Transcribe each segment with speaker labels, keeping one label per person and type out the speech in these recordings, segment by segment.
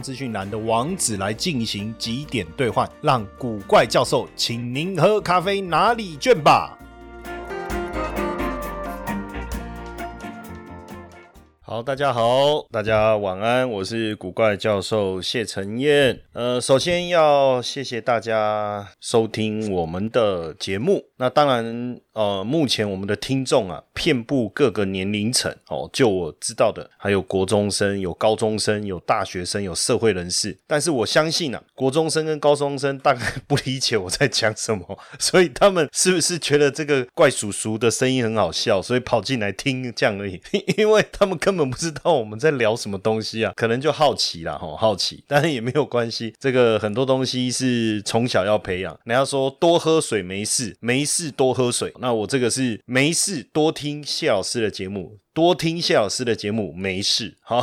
Speaker 1: 资讯栏的网址来进行几点兑换，让古怪教授请您喝咖啡哪里卷吧。好，大家好，大家晚安，我是古怪教授谢承彦。呃，首先要谢谢大家收听我们的节目。那当然，呃，目前我们的听众啊，遍布各个年龄层哦。就我知道的，还有国中生、有高中生、有大学生、有社会人士。但是我相信啊，国中生跟高中生大概不理解我在讲什么，所以他们是不是觉得这个怪叔叔的声音很好笑，所以跑进来听这样而已？因为他们根本不知道我们在聊什么东西啊，可能就好奇啦，吼，好奇，但是也没有关系。这个很多东西是从小要培养。人家说多喝水没事，没事多喝水。那我这个是没事多听谢老师的节目，多听谢老师的节目没事。好，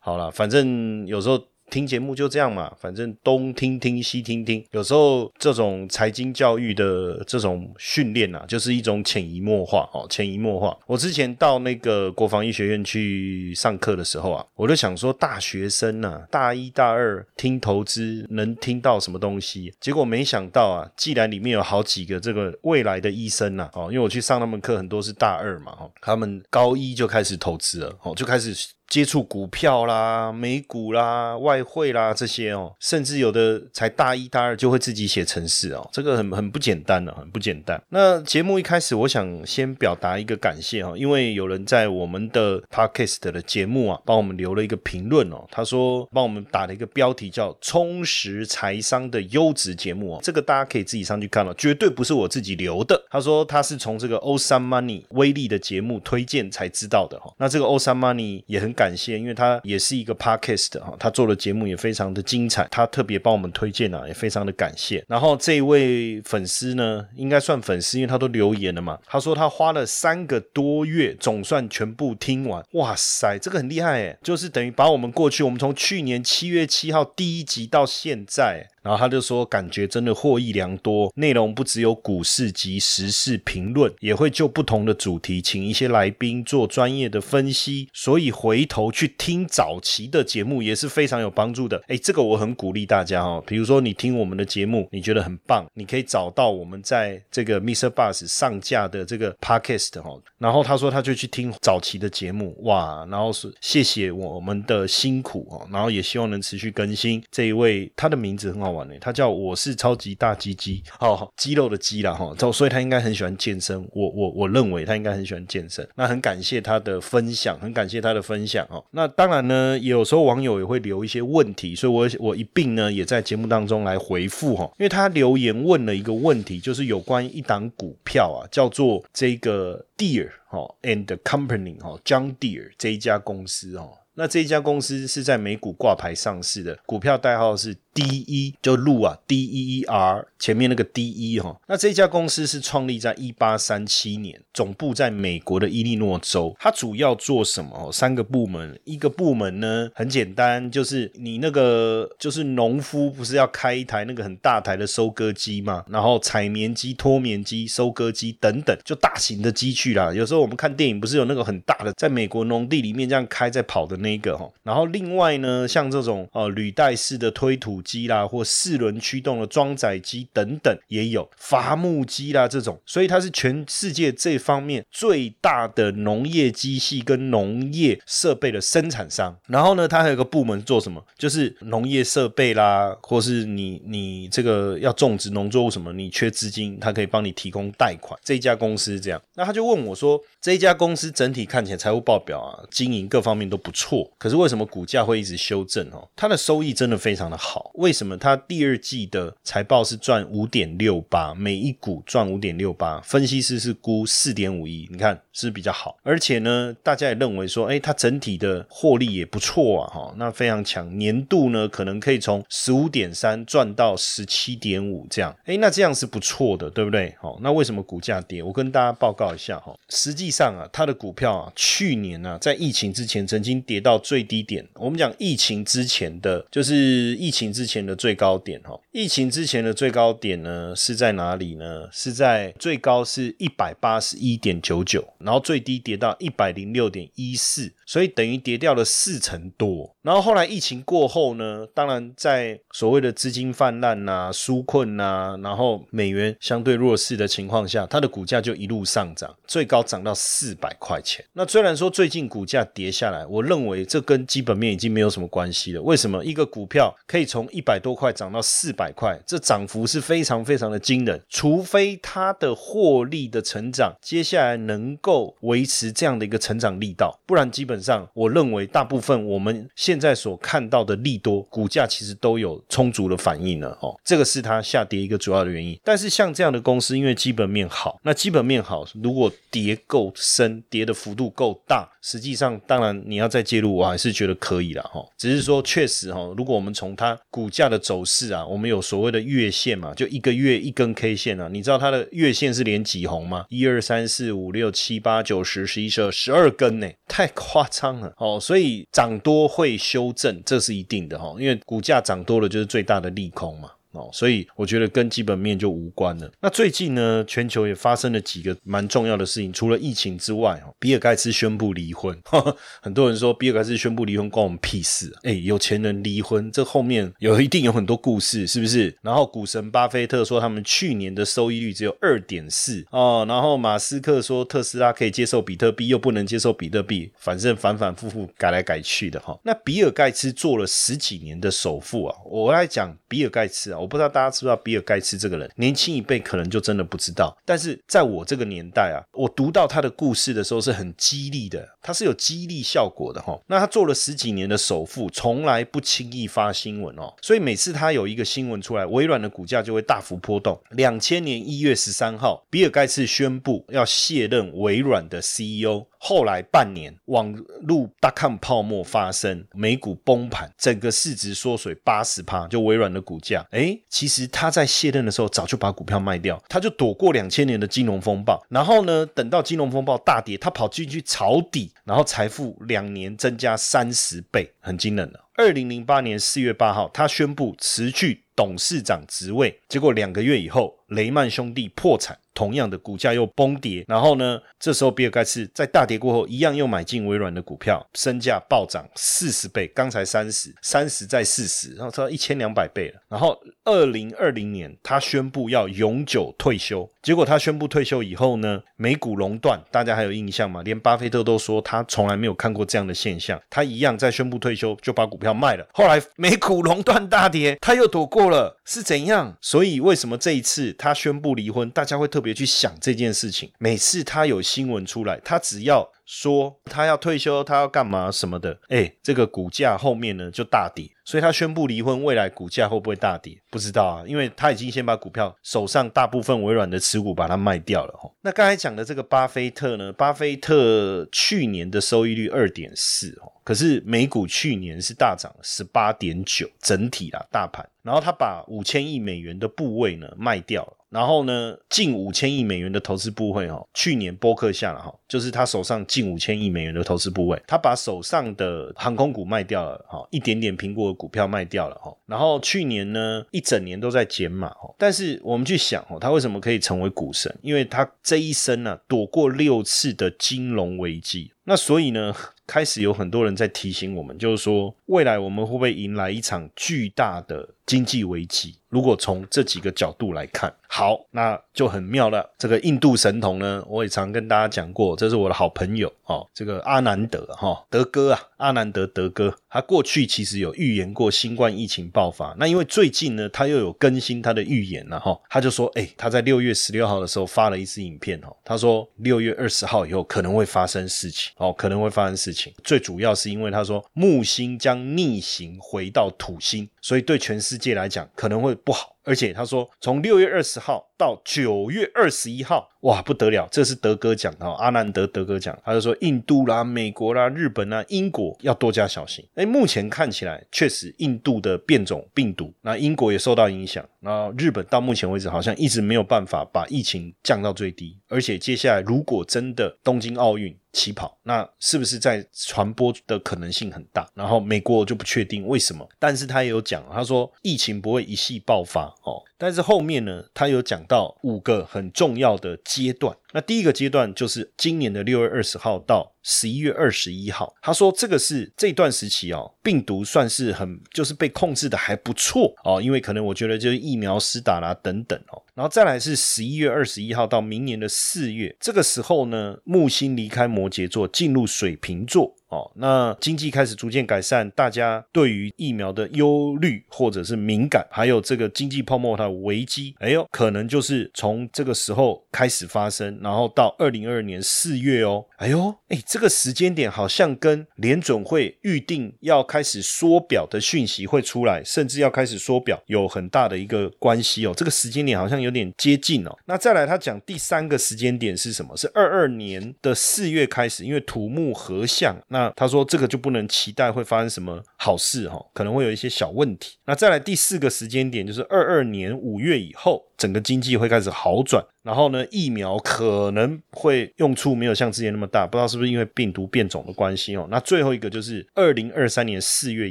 Speaker 1: 好了，反正有时候。听节目就这样嘛，反正东听听西听听，有时候这种财经教育的这种训练啊，就是一种潜移默化哦，潜移默化。我之前到那个国防医学院去上课的时候啊，我就想说，大学生啊，大一大二听投资能听到什么东西？结果没想到啊，既然里面有好几个这个未来的医生呐，哦，因为我去上他们课，很多是大二嘛，哦，他们高一就开始投资了，哦，就开始。接触股票啦、美股啦、外汇啦这些哦，甚至有的才大一、大二就会自己写程式哦，这个很很不简单的，很不简单。那节目一开始，我想先表达一个感谢哈，因为有人在我们的 podcast 的节目啊，帮我们留了一个评论哦，他说帮我们打了一个标题叫“充实财商的优质节目”哦，这个大家可以自己上去看了，绝对不是我自己留的。他说他是从这个欧三 money 威力的节目推荐才知道的哈，那这个欧三 money 也很。感谢，因为他也是一个 podcast 哈，他做的节目也非常的精彩，他特别帮我们推荐啊，也非常的感谢。然后这一位粉丝呢，应该算粉丝，因为他都留言了嘛。他说他花了三个多月，总算全部听完。哇塞，这个很厉害诶，就是等于把我们过去，我们从去年七月七号第一集到现在。然后他就说，感觉真的获益良多，内容不只有股市及时事评论，也会就不同的主题请一些来宾做专业的分析，所以回头去听早期的节目也是非常有帮助的。哎，这个我很鼓励大家哦。比如说你听我们的节目，你觉得很棒，你可以找到我们在这个 Mr. Bus 上架的这个 Podcast 哈。然后他说他就去听早期的节目，哇，然后是谢谢我们的辛苦哦，然后也希望能持续更新。这一位他的名字很好。玩他叫我是超级大鸡鸡，好肌肉的肌啦哈，所以他应该很喜欢健身。我我我认为他应该很喜欢健身。那很感谢他的分享，很感谢他的分享哦。那当然呢，有时候网友也会留一些问题，所以我我一并呢也在节目当中来回复哈。因为他留言问了一个问题，就是有关一档股票啊，叫做这个 Deer 哈 and Company 哈，John Deere 这一家公司哦。那这一家公司是在美股挂牌上市的，股票代号是。D 一就路啊，D E E R 前面那个 D 一哈，那这家公司是创立在一八三七年，总部在美国的伊利诺州。它主要做什么？哦，三个部门，一个部门呢很简单，就是你那个就是农夫不是要开一台那个很大台的收割机嘛，然后采棉机、脱棉机、收割机等等，就大型的机具啦。有时候我们看电影不是有那个很大的，在美国农地里面这样开在跑的那个哈。然后另外呢，像这种呃履带式的推土。机啦，或四轮驱动的装载机等等也有伐木机啦，这种，所以它是全世界这方面最大的农业机器跟农业设备的生产商。然后呢，它还有个部门做什么？就是农业设备啦，或是你你这个要种植农作物什么，你缺资金，它可以帮你提供贷款。这家公司这样，那他就问我说，这家公司整体看起来财务报表啊，经营各方面都不错，可是为什么股价会一直修正哦？它的收益真的非常的好。为什么它第二季的财报是赚五点六八，每一股赚五点六八？分析师是估四点五亿，你看是比较好。而且呢，大家也认为说，哎，它整体的获利也不错啊，哈，那非常强。年度呢，可能可以从十五点三赚到十七点五这样，哎，那这样是不错的，对不对？好，那为什么股价跌？我跟大家报告一下哈，实际上啊，它的股票啊，去年呢，在疫情之前曾经跌到最低点。我们讲疫情之前的，就是疫情之之前的最高点哈。疫情之前的最高点呢是在哪里呢？是在最高是一百八十一点九九，然后最低跌到一百零六点一四，所以等于跌掉了四成多。然后后来疫情过后呢，当然在所谓的资金泛滥呐、纾困呐，然后美元相对弱势的情况下，它的股价就一路上涨，最高涨到四百块钱。那虽然说最近股价跌下来，我认为这跟基本面已经没有什么关系了。为什么一个股票可以从一百多块涨到四百块？这涨幅是非常非常的惊人。除非它的获利的成长接下来能够维持这样的一个成长力道，不然基本上我认为大部分我们现在所看到的利多股价其实都有充足的反应了哦。这个是它下跌一个主要的原因。但是像这样的公司，因为基本面好，那基本面好，如果跌够深，跌的幅度够大。实际上，当然你要再介入，我还是觉得可以了哈。只是说，确实哈，如果我们从它股股价的走势啊，我们有所谓的月线嘛，就一个月一根 K 线啊，你知道它的月线是连几红吗？一二三四五六七八九十十一十二十二根呢，太夸张了哦。所以涨多会修正，这是一定的哈，因为股价涨多了就是最大的利空嘛。哦，所以我觉得跟基本面就无关了。那最近呢，全球也发生了几个蛮重要的事情，除了疫情之外，哦，比尔盖茨宣布离婚。很多人说比尔盖茨宣布离婚关我们屁事？啊哎，有钱人离婚，这后面有一定有很多故事，是不是？然后股神巴菲特说他们去年的收益率只有二点四哦，然后马斯克说特斯拉可以接受比特币，又不能接受比特币，反正反反复复改来改去的哈。那比尔盖茨做了十几年的首富啊，我来讲比尔盖茨啊。我不知道大家知不知道比尔盖茨这个人，年轻一辈可能就真的不知道。但是在我这个年代啊，我读到他的故事的时候是很激励的，他是有激励效果的哈。那他做了十几年的首富，从来不轻易发新闻哦，所以每次他有一个新闻出来，微软的股价就会大幅波动。两千年一月十三号，比尔盖茨宣布要卸任微软的 CEO。后来半年，网路大抗泡沫发生，美股崩盘，整个市值缩水八十趴，就微软的股价。哎，其实他在卸任的时候早就把股票卖掉，他就躲过两千年的金融风暴。然后呢，等到金融风暴大跌，他跑进去抄底，然后财富两年增加三十倍，很惊人了。二零零八年四月八号，他宣布辞去董事长职位，结果两个月以后，雷曼兄弟破产。同样的股价又崩跌，然后呢？这时候比尔盖茨在大跌过后，一样又买进微软的股票，身价暴涨四十倍。刚才三十，三十再四十，然后到一千两百倍了。然后二零二零年，他宣布要永久退休。结果他宣布退休以后呢，美股熔断，大家还有印象吗？连巴菲特都说他从来没有看过这样的现象。他一样在宣布退休就把股票卖了。后来美股熔断大跌，他又躲过了，是怎样？所以为什么这一次他宣布离婚，大家会特别去想这件事情？每次他有新闻出来，他只要。说他要退休，他要干嘛什么的？哎，这个股价后面呢就大跌，所以他宣布离婚，未来股价会不会大跌？不知道啊，因为他已经先把股票手上大部分微软的持股把它卖掉了哦。那刚才讲的这个巴菲特呢？巴菲特去年的收益率二点四哦，可是美股去年是大涨十八点九，整体啦大盘，然后他把五千亿美元的部位呢卖掉了。然后呢，近五千亿美元的投资部位哦，去年播客下了哈，就是他手上近五千亿美元的投资部位，他把手上的航空股卖掉了哈，一点点苹果的股票卖掉了哈。然后去年呢，一整年都在减码哈。但是我们去想哦，他为什么可以成为股神？因为他这一生呢，躲过六次的金融危机。那所以呢，开始有很多人在提醒我们，就是说未来我们会不会迎来一场巨大的经济危机？如果从这几个角度来看，好，那就很妙了。这个印度神童呢，我也常跟大家讲过，这是我的好朋友哦，这个阿南德哈德哥啊，阿南德德哥，他过去其实有预言过新冠疫情爆发。那因为最近呢，他又有更新他的预言了哈，他就说，哎，他在六月十六号的时候发了一支影片哦，他说六月二十号以后可能会发生事情哦，可能会发生事情。最主要是因为他说木星将逆行回到土星，所以对全世界。来讲可能会不好。而且他说，从六月二十号到九月二十一号，哇，不得了！这是德哥讲的，阿南德德哥讲，他就说印度啦、美国啦、日本啦、英国要多加小心。哎，目前看起来确实印度的变种病毒，那英国也受到影响，那日本到目前为止好像一直没有办法把疫情降到最低。而且接下来如果真的东京奥运，起跑，那是不是在传播的可能性很大？然后美国就不确定为什么，但是他也有讲，他说疫情不会一系爆发哦，但是后面呢，他有讲到五个很重要的阶段。那第一个阶段就是今年的六月二十号到十一月二十一号，他说这个是这段时期哦，病毒算是很就是被控制的还不错哦，因为可能我觉得就是疫苗施打啦等等哦，然后再来是十一月二十一号到明年的四月，这个时候呢，木星离开摩羯座进入水瓶座。哦，那经济开始逐渐改善，大家对于疫苗的忧虑或者是敏感，还有这个经济泡沫的危机，哎呦，可能就是从这个时候开始发生，然后到二零二二年四月哦，哎呦，哎，这个时间点好像跟联准会预定要开始缩表的讯息会出来，甚至要开始缩表有很大的一个关系哦，这个时间点好像有点接近哦。那再来，他讲第三个时间点是什么？是二二年的四月开始，因为土木合相那。那他说这个就不能期待会发生什么好事哈，可能会有一些小问题。那再来第四个时间点就是二二年五月以后。整个经济会开始好转，然后呢，疫苗可能会用处没有像之前那么大，不知道是不是因为病毒变种的关系哦。那最后一个就是二零二三年四月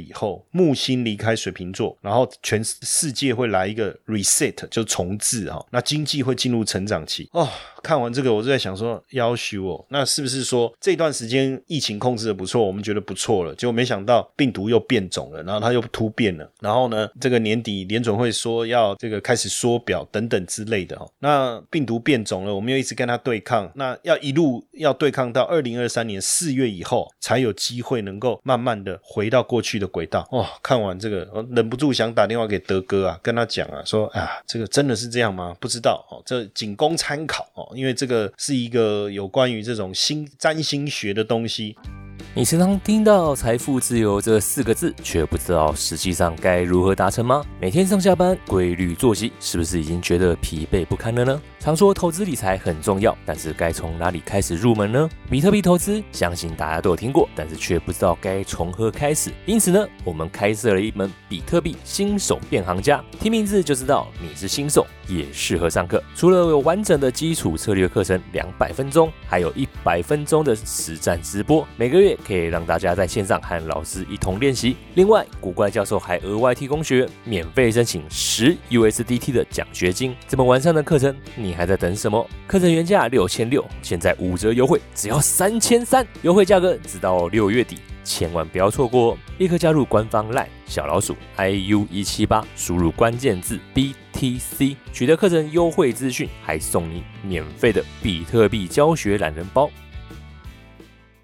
Speaker 1: 以后，木星离开水瓶座，然后全世界会来一个 reset，就重置哈。那经济会进入成长期哦。看完这个，我就在想说，要求哦，那是不是说这段时间疫情控制的不错，我们觉得不错了，结果没想到病毒又变种了，然后它又突变了，然后呢，这个年底联准会说要这个开始缩表等。等等之类的哦，那病毒变种了，我们又一直跟它对抗，那要一路要对抗到二零二三年四月以后，才有机会能够慢慢的回到过去的轨道。哦，看完这个，我忍不住想打电话给德哥啊，跟他讲啊，说啊，这个真的是这样吗？不知道哦，这仅供参考哦，因为这个是一个有关于这种星占星学的东西。
Speaker 2: 你时常听到“财富自由”这四个字，却不知道实际上该如何达成吗？每天上下班规律作息，是不是已经觉得疲惫不堪了呢？常说投资理财很重要，但是该从哪里开始入门呢？比特币投资，相信大家都有听过，但是却不知道该从何开始。因此呢，我们开设了一门比特币新手变行家，听名字就知道你是新手，也适合上课。除了有完整的基础策略课程两百分钟，还有一百分钟的实战直播，每个月可以让大家在线上和老师一同练习。另外，古怪教授还额外提供学员免费申请十 USDT 的奖学金。这么完善的课程，你。还在等什么？课程原价六千六，现在五折优惠，只要三千三，优惠价格直到六月底，千万不要错过哦！立刻加入官方 LINE 小老鼠 iu 一七八，输入关键字 BTC，取得课程优惠资讯，还送你免费的比特币教学懒人包。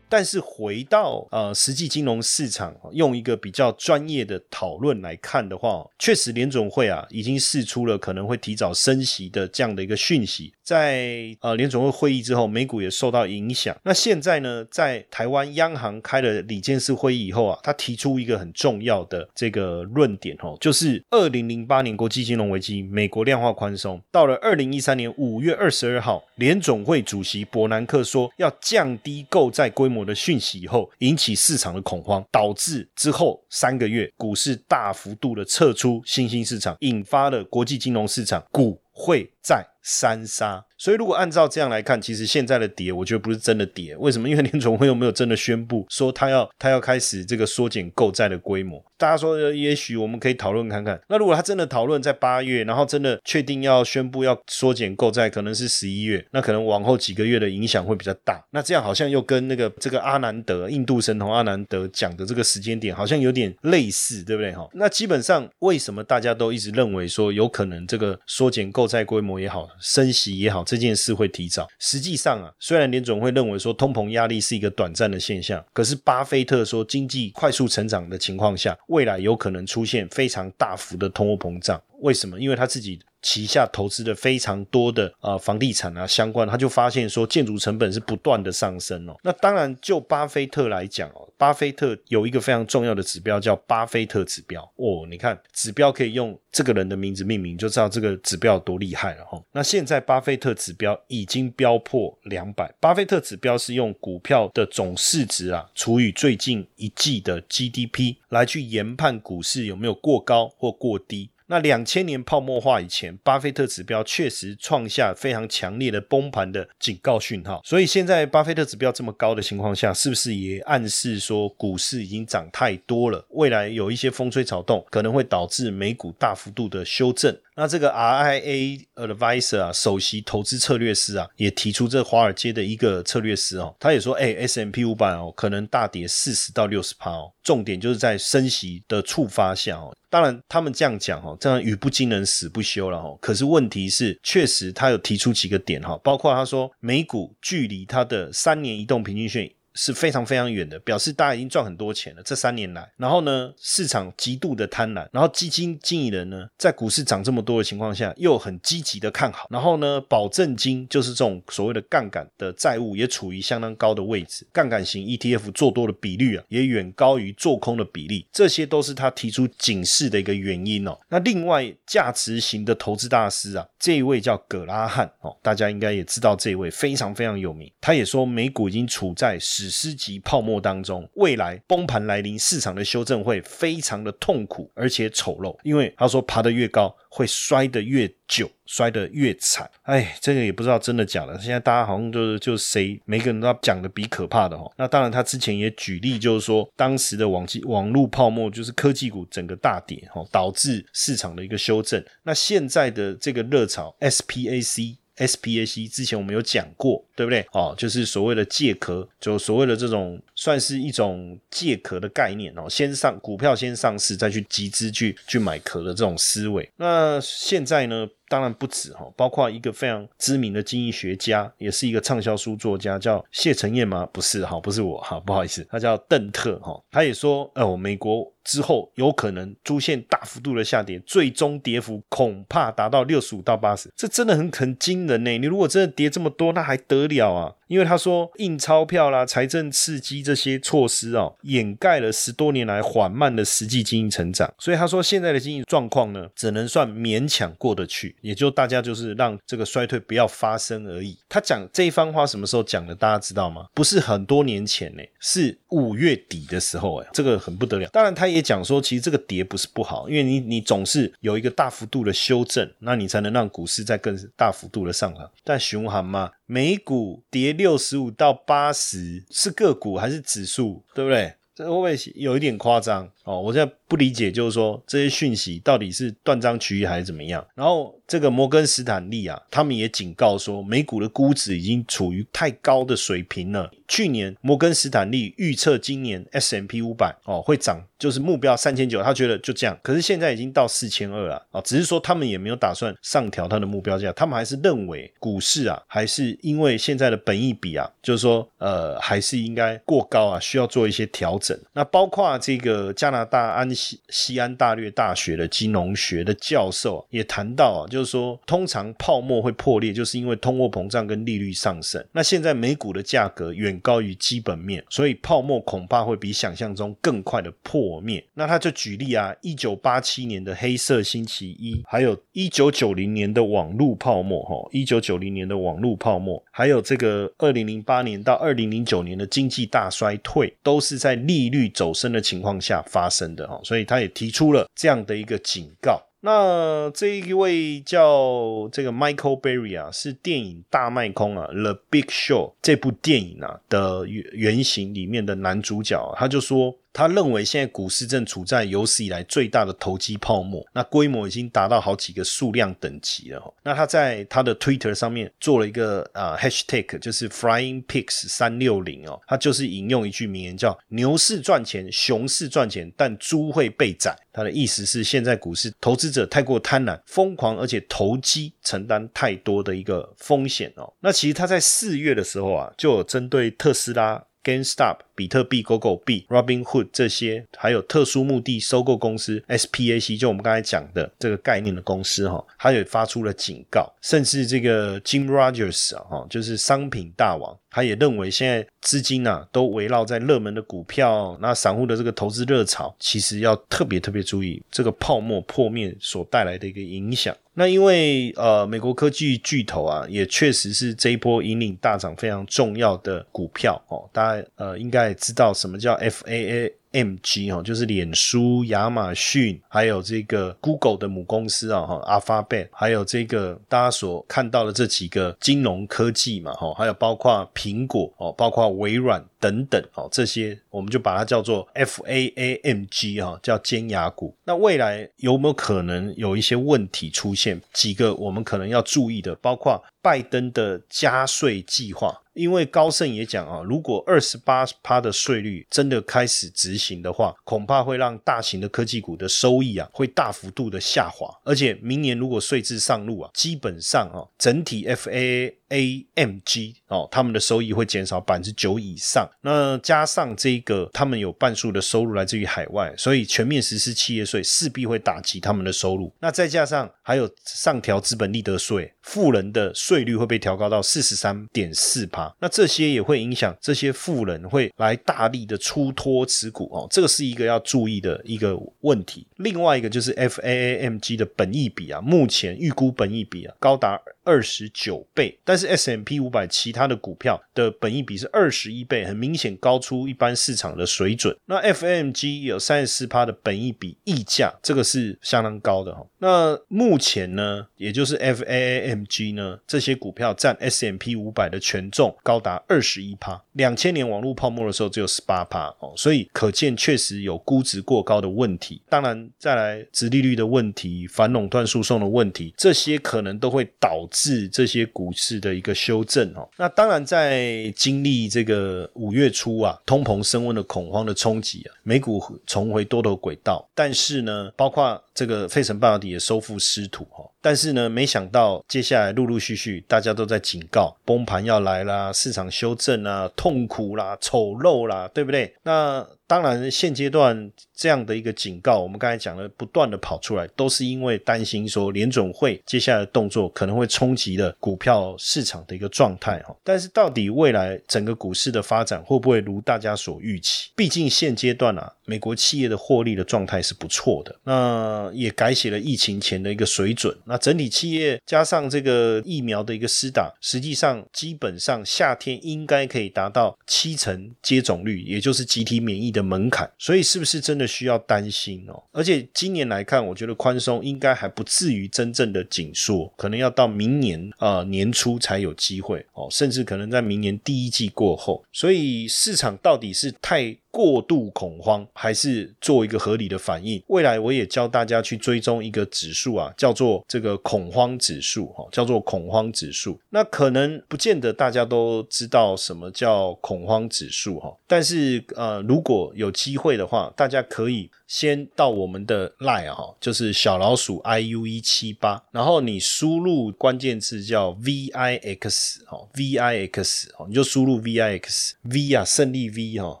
Speaker 1: 但是回到呃实际金融市场，用一个比较专业的讨论来看的话，确实联总会啊已经释出了可能会提早升息的这样的一个讯息。在呃联总会会议之后，美股也受到影响。那现在呢，在台湾央行开了里监事会议以后啊，他提出一个很重要的这个论点哦，就是二零零八年国际金融危机，美国量化宽松，到了二零一三年五月二十二号，联总会主席伯南克说要降低购债规模。我的讯息以后引起市场的恐慌，导致之后三个月股市大幅度的撤出新兴市场，引发了国际金融市场股会债三杀。所以，如果按照这样来看，其实现在的跌，我觉得不是真的跌。为什么？因为联总会又没有真的宣布说他要他要开始这个缩减购债的规模。大家说，也许我们可以讨论看看。那如果他真的讨论在八月，然后真的确定要宣布要缩减购债，可能是十一月，那可能往后几个月的影响会比较大。那这样好像又跟那个这个阿南德印度神童阿南德讲的这个时间点好像有点类似，对不对？哈，那基本上为什么大家都一直认为说有可能这个缩减购债规模也好，升息也好？这件事会提早。实际上啊，虽然联总会认为说通膨压力是一个短暂的现象，可是巴菲特说经济快速成长的情况下，未来有可能出现非常大幅的通货膨胀。为什么？因为他自己旗下投资的非常多的啊房地产啊相关，他就发现说建筑成本是不断的上升哦。那当然，就巴菲特来讲哦。巴菲特有一个非常重要的指标叫巴菲特指标哦。你看指标可以用这个人的名字命名，就知道这个指标有多厉害了哈。那现在巴菲特指标已经飙破两百。巴菲特指标是用股票的总市值啊除以最近一季的 GDP 来去研判股市有没有过高或过低。那两千年泡沫化以前，巴菲特指标确实创下非常强烈的崩盘的警告讯号。所以现在巴菲特指标这么高的情况下，是不是也暗示说股市已经涨太多了？未来有一些风吹草动，可能会导致美股大幅度的修正。那这个 RIA Advisor 啊，首席投资策略师啊，也提出这华尔街的一个策略师哦，他也说，哎，S M P 五百哦，可能大跌四十到六十趴哦，重点就是在升息的触发下哦。当然，他们这样讲哦，这样语不惊人死不休了哦。可是问题是，确实他有提出几个点哈，包括他说美股距离它的三年移动平均线。是非常非常远的，表示大家已经赚很多钱了。这三年来，然后呢，市场极度的贪婪，然后基金经理人呢，在股市涨这么多的情况下，又很积极的看好，然后呢，保证金就是这种所谓的杠杆的债务也处于相当高的位置，杠杆型 ETF 做多的比率啊，也远高于做空的比例，这些都是他提出警示的一个原因哦。那另外，价值型的投资大师啊，这一位叫葛拉汉哦，大家应该也知道这一位非常非常有名，他也说美股已经处在十。史诗级泡沫当中，未来崩盘来临，市场的修正会非常的痛苦而且丑陋，因为他说爬得越高，会摔得越久，摔得越惨。哎，这个也不知道真的假的。现在大家好像就是就谁每个人都要讲的比可怕的哈。那当然，他之前也举例，就是说当时的网际网络泡沫，就是科技股整个大跌哈，导致市场的一个修正。那现在的这个热潮，SPAC。SPAC 之前我们有讲过，对不对？哦，就是所谓的借壳，就所谓的这种算是一种借壳的概念哦，先上股票先上市，再去集资去去买壳的这种思维。那现在呢？当然不止哈，包括一个非常知名的经济学家，也是一个畅销书作家，叫谢承彦吗？不是哈，不是我哈，不好意思，他叫邓特哈。他也说，哦，美国之后有可能出现大幅度的下跌，最终跌幅恐怕达到六十五到八十，这真的很很惊人呢。你如果真的跌这么多，那还得了啊？因为他说印钞票啦、财政刺激这些措施哦，掩盖了十多年来缓慢的实际经济成长，所以他说现在的经济状况呢，只能算勉强过得去，也就大家就是让这个衰退不要发生而已。他讲这一番话什么时候讲的？大家知道吗？不是很多年前呢，是五月底的时候哎，这个很不得了。当然他也讲说，其实这个跌不是不好，因为你你总是有一个大幅度的修正，那你才能让股市再更大幅度的上涨。但熊行嘛。美股跌六十五到八十，是个股还是指数？对不对？这会不会有一点夸张哦？我现在不理解，就是说这些讯息到底是断章取义还是怎么样？然后。这个摩根斯坦利啊，他们也警告说，美股的估值已经处于太高的水平了。去年摩根斯坦利预测今年 S M P 五百哦会涨，就是目标三千九，他觉得就这样。可是现在已经到四千二了啊，只是说他们也没有打算上调他的目标价，他们还是认为股市啊，还是因为现在的本益比啊，就是说呃还是应该过高啊，需要做一些调整。那包括这个加拿大安西西安大略大学的金融学的教授也谈到啊。就就是说，通常泡沫会破裂，就是因为通货膨胀跟利率上升。那现在美股的价格远高于基本面，所以泡沫恐怕会比想象中更快的破灭。那他就举例啊，一九八七年的黑色星期一，还有一九九零年的网络泡沫，哈，一九九零年的网络泡沫，还有这个二零零八年到二零零九年的经济大衰退，都是在利率走升的情况下发生的，哈。所以他也提出了这样的一个警告。那这一位叫这个 Michael Berry 啊，是电影《大卖空》啊，《The Big Show》这部电影啊的原原型里面的男主角，他就说。他认为现在股市正处在有史以来最大的投机泡沫，那规模已经达到好几个数量等级了。那他在他的 Twitter 上面做了一个啊 Hashtag，就是 Flying Pigs 三六零哦，他就是引用一句名言叫“牛市赚钱，熊市赚钱，但猪会被宰”。他的意思是现在股市投资者太过贪婪、疯狂，而且投机承担太多的一个风险哦。那其实他在四月的时候啊，就有针对特斯拉。GameStop、比特币、狗狗币、Robinhood 这些，还有特殊目的收购公司 SPAC，就我们刚才讲的这个概念的公司哈，它也发出了警告，甚至这个 Jim Rogers 啊，就是商品大王。他也认为，现在资金啊都围绕在热门的股票，那散户的这个投资热潮，其实要特别特别注意这个泡沫破灭所带来的一个影响。那因为呃，美国科技巨头啊，也确实是这一波引领大涨非常重要的股票哦。大家呃应该也知道什么叫 FAA。M G 哈，就是脸书、亚马逊，还有这个 Google 的母公司啊哈，Alphabet，还有这个大家所看到的这几个金融科技嘛哈，还有包括苹果哦，包括微软等等哦，这些我们就把它叫做 F A A M G 哈，叫尖牙股。那未来有没有可能有一些问题出现？几个我们可能要注意的，包括拜登的加税计划。因为高盛也讲啊，如果二十八趴的税率真的开始执行的话，恐怕会让大型的科技股的收益啊会大幅度的下滑，而且明年如果税制上路啊，基本上啊整体 F A AMG 哦，他们的收益会减少百分之九以上。那加上这个，他们有半数的收入来自于海外，所以全面实施企业税势必会打击他们的收入。那再加上还有上调资本利得税，富人的税率会被调高到四十三点四趴。那这些也会影响这些富人会来大力的出脱持股哦，这个是一个要注意的一个问题。另外一个就是 F A A M G 的本益比啊，目前预估本益比啊高达二十九倍，但是 S M P 五百其他的股票的本益比是二十一倍，很明显高出一般市场的水准。那 F M G 有三十四趴的本益比溢价，这个是相当高的哈。那目前呢，也就是 F A A M G 呢，这些股票占 S M P 五百的权重。高达二十一趴，两千年网络泡沫的时候只有十八趴哦，所以可见确实有估值过高的问题。当然，再来殖利率的问题、反垄断诉讼的问题，这些可能都会导致是这些股市的一个修正哦。那当然，在经历这个五月初啊，通膨升温的恐慌的冲击啊，美股重回多头轨道，但是呢，包括这个费城半导体也收复失土哈。但是呢，没想到接下来陆陆续续，大家都在警告崩盘要来啦，市场修正啊，痛苦啦，丑陋啦，对不对？那。当然，现阶段这样的一个警告，我们刚才讲了，不断的跑出来，都是因为担心说联总会接下来的动作可能会冲击了股票市场的一个状态哈。但是，到底未来整个股市的发展会不会如大家所预期？毕竟现阶段啊，美国企业的获利的状态是不错的，那也改写了疫情前的一个水准。那整体企业加上这个疫苗的一个施打，实际上基本上夏天应该可以达到七成接种率，也就是集体免疫。的门槛，所以是不是真的需要担心哦？而且今年来看，我觉得宽松应该还不至于真正的紧缩，可能要到明年啊年初才有机会哦，甚至可能在明年第一季过后。所以市场到底是太？过度恐慌还是做一个合理的反应？未来我也教大家去追踪一个指数啊，叫做这个恐慌指数哈，叫做恐慌指数。那可能不见得大家都知道什么叫恐慌指数哈，但是呃，如果有机会的话，大家可以。先到我们的 line 哈，就是小老鼠 i u 一七八，然后你输入关键字叫 v i x 哈，v i x 哦，你就输入 v i x v 啊，胜利 v 哈，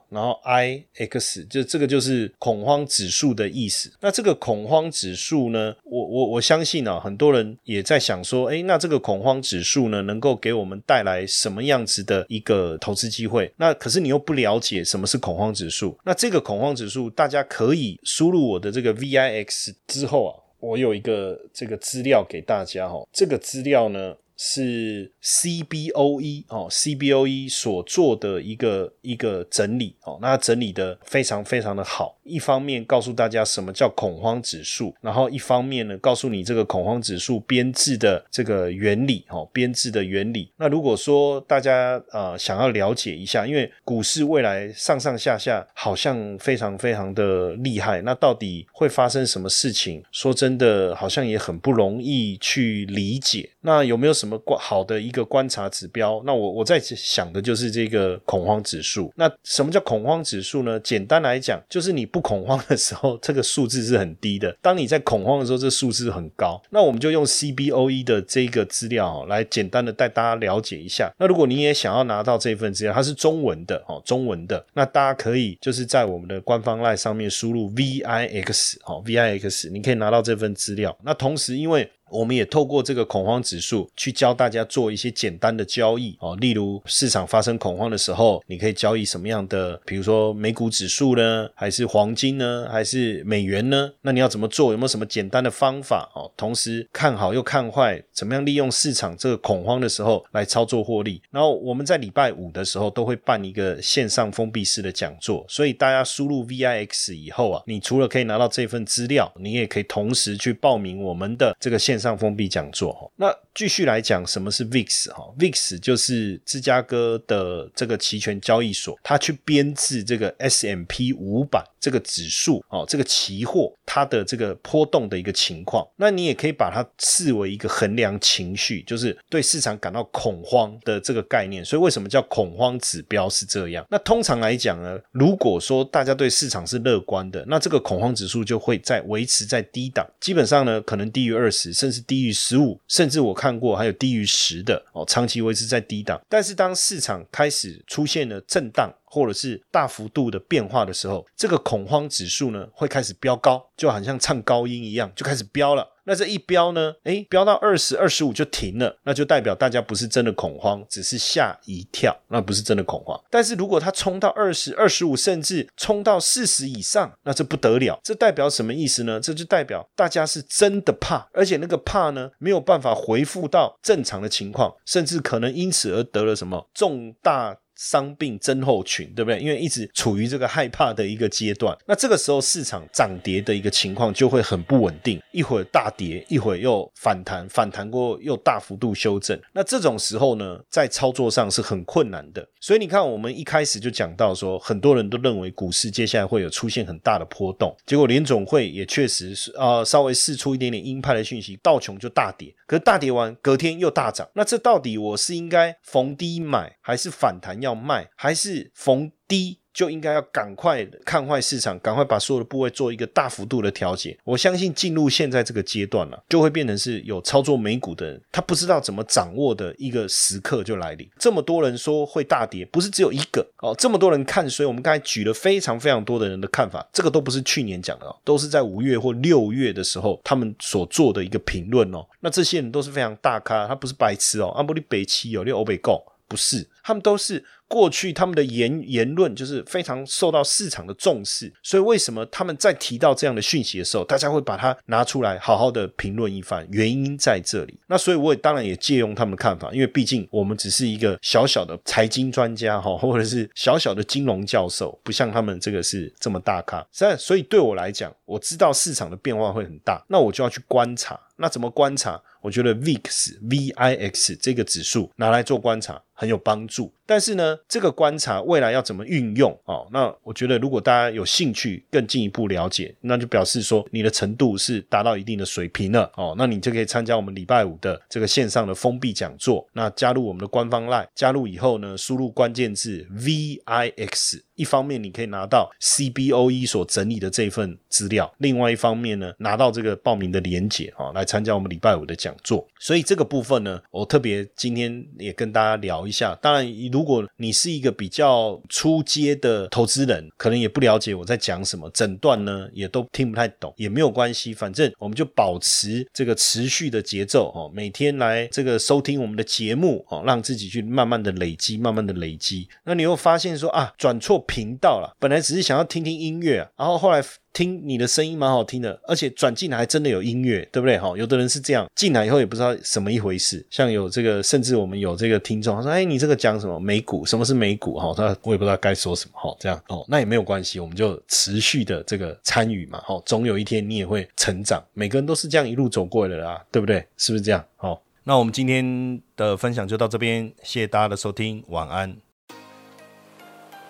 Speaker 1: 然后 i x 就这个就是恐慌指数的意思。那这个恐慌指数呢，我我我相信啊，很多人也在想说，哎，那这个恐慌指数呢，能够给我们带来什么样子的一个投资机会？那可是你又不了解什么是恐慌指数，那这个恐慌指数大家可以。输入我的这个 VIX 之后啊，我有一个这个资料给大家哦，这个资料呢。是 CBOE 哦，CBOE 所做的一个一个整理哦，那整理的非常非常的好。一方面告诉大家什么叫恐慌指数，然后一方面呢告诉你这个恐慌指数编制的这个原理哦，编制的原理。那如果说大家呃想要了解一下，因为股市未来上上下下好像非常非常的厉害，那到底会发生什么事情？说真的，好像也很不容易去理解。那有没有什什么观好的一个观察指标？那我我在想的就是这个恐慌指数。那什么叫恐慌指数呢？简单来讲，就是你不恐慌的时候，这个数字是很低的；当你在恐慌的时候，这数字很高。那我们就用 CBOE 的这个资料来简单的带大家了解一下。那如果你也想要拿到这份资料，它是中文的哦，中文的，那大家可以就是在我们的官方 LINE 上面输入 VIX 哦，VIX，你可以拿到这份资料。那同时，因为我们也透过这个恐慌指数去教大家做一些简单的交易哦，例如市场发生恐慌的时候，你可以交易什么样的，比如说美股指数呢，还是黄金呢，还是美元呢？那你要怎么做？有没有什么简单的方法哦？同时看好又看坏，怎么样利用市场这个恐慌的时候来操作获利？然后我们在礼拜五的时候都会办一个线上封闭式的讲座，所以大家输入 VIX 以后啊，你除了可以拿到这份资料，你也可以同时去报名我们的这个线。上封闭讲座哈那继续来讲什么是 VIX 哈，VIX 就是芝加哥的这个期权交易所，它去编制这个 S M P 五百这个指数哦，这个期货它的这个波动的一个情况。那你也可以把它视为一个衡量情绪，就是对市场感到恐慌的这个概念。所以为什么叫恐慌指标是这样？那通常来讲呢，如果说大家对市场是乐观的，那这个恐慌指数就会在维持在低档，基本上呢可能低于二十，甚至。低于十五，甚至我看过还有低于十的哦，长期维持在低档。但是当市场开始出现了震荡。或者是大幅度的变化的时候，这个恐慌指数呢会开始飙高，就好像唱高音一样，就开始飙了。那这一飙呢，诶，飙到二十二十五就停了，那就代表大家不是真的恐慌，只是吓一跳，那不是真的恐慌。但是如果它冲到二十二十五，甚至冲到四十以上，那这不得了。这代表什么意思呢？这就代表大家是真的怕，而且那个怕呢没有办法回复到正常的情况，甚至可能因此而得了什么重大。伤病增候群，对不对？因为一直处于这个害怕的一个阶段，那这个时候市场涨跌的一个情况就会很不稳定，一会儿大跌，一会儿又反弹，反弹过又大幅度修正。那这种时候呢，在操作上是很困难的。所以你看，我们一开始就讲到说，很多人都认为股市接下来会有出现很大的波动，结果联总会也确实是啊，稍微试出一点点鹰派的讯息，道琼就大跌，可是大跌完隔天又大涨。那这到底我是应该逢低买，还是反弹要？要卖还是逢低？就应该要赶快看坏市场，赶快把所有的部位做一个大幅度的调节。我相信进入现在这个阶段了，就会变成是有操作美股的人，他不知道怎么掌握的一个时刻就来临。这么多人说会大跌，不是只有一个哦，这么多人看，所以我们刚才举了非常非常多的人的看法，这个都不是去年讲的哦，都是在五月或六月的时候他们所做的一个评论哦。那这些人都是非常大咖，他不是白痴哦，阿布利北七哦，六欧北购不是，他们都是。过去他们的言言论就是非常受到市场的重视，所以为什么他们在提到这样的讯息的时候，大家会把它拿出来好好的评论一番？原因在这里。那所以我也当然也借用他们的看法，因为毕竟我们只是一个小小的财经专家哈，或者是小小的金融教授，不像他们这个是这么大咖。所所以对我来讲，我知道市场的变化会很大，那我就要去观察。那怎么观察？我觉得 VIX V I X 这个指数拿来做观察很有帮助。dessous. 但是呢，这个观察未来要怎么运用哦？那我觉得如果大家有兴趣更进一步了解，那就表示说你的程度是达到一定的水平了哦。那你就可以参加我们礼拜五的这个线上的封闭讲座。那加入我们的官方 LINE，加入以后呢，输入关键字 V I X。一方面你可以拿到 CBOE 所整理的这份资料，另外一方面呢，拿到这个报名的连结啊，来参加我们礼拜五的讲座。所以这个部分呢，我特别今天也跟大家聊一下。当然一，如果你是一个比较出阶的投资人，可能也不了解我在讲什么，整段呢也都听不太懂，也没有关系，反正我们就保持这个持续的节奏哦，每天来这个收听我们的节目哦，让自己去慢慢的累积，慢慢的累积。那你又发现说啊，转错。频道了，本来只是想要听听音乐，然后后来听你的声音蛮好听的，而且转进来还真的有音乐，对不对？哈，有的人是这样进来以后也不知道什么一回事，像有这个，甚至我们有这个听众，他说：“哎，你这个讲什么美股？什么是美股？”哈，他我也不知道该说什么，哈，这样哦，那也没有关系，我们就持续的这个参与嘛，哈，总有一天你也会成长，每个人都是这样一路走过来的啦，对不对？是不是这样？好，那我们今天的分享就到这边，谢谢大家的收听，晚安。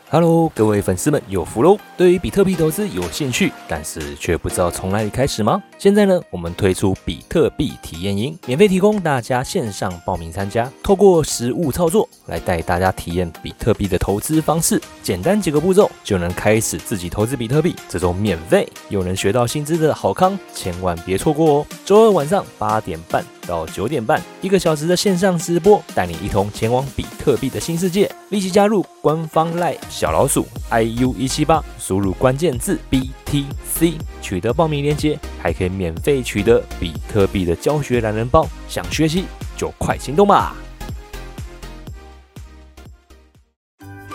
Speaker 2: Hello，各位粉丝们有福喽！对于比特币投资有兴趣，但是却不知道从哪里开始吗？现在呢，我们推出比特币体验营，免费提供大家线上报名参加，透过实物操作来带大家体验比特币的投资方式，简单几个步骤就能开始自己投资比特币，这种免费又能学到薪资的好康，千万别错过哦！周二晚上八点半到九点半，一个小时的线上直播，带你一同前往比特币的新世界，立即加入官方 Live 小老鼠 iu 一七八，输入关键字 BTC，取得报名链接，还可以免费取得比特币的教学懒人包，想学习就快行动吧！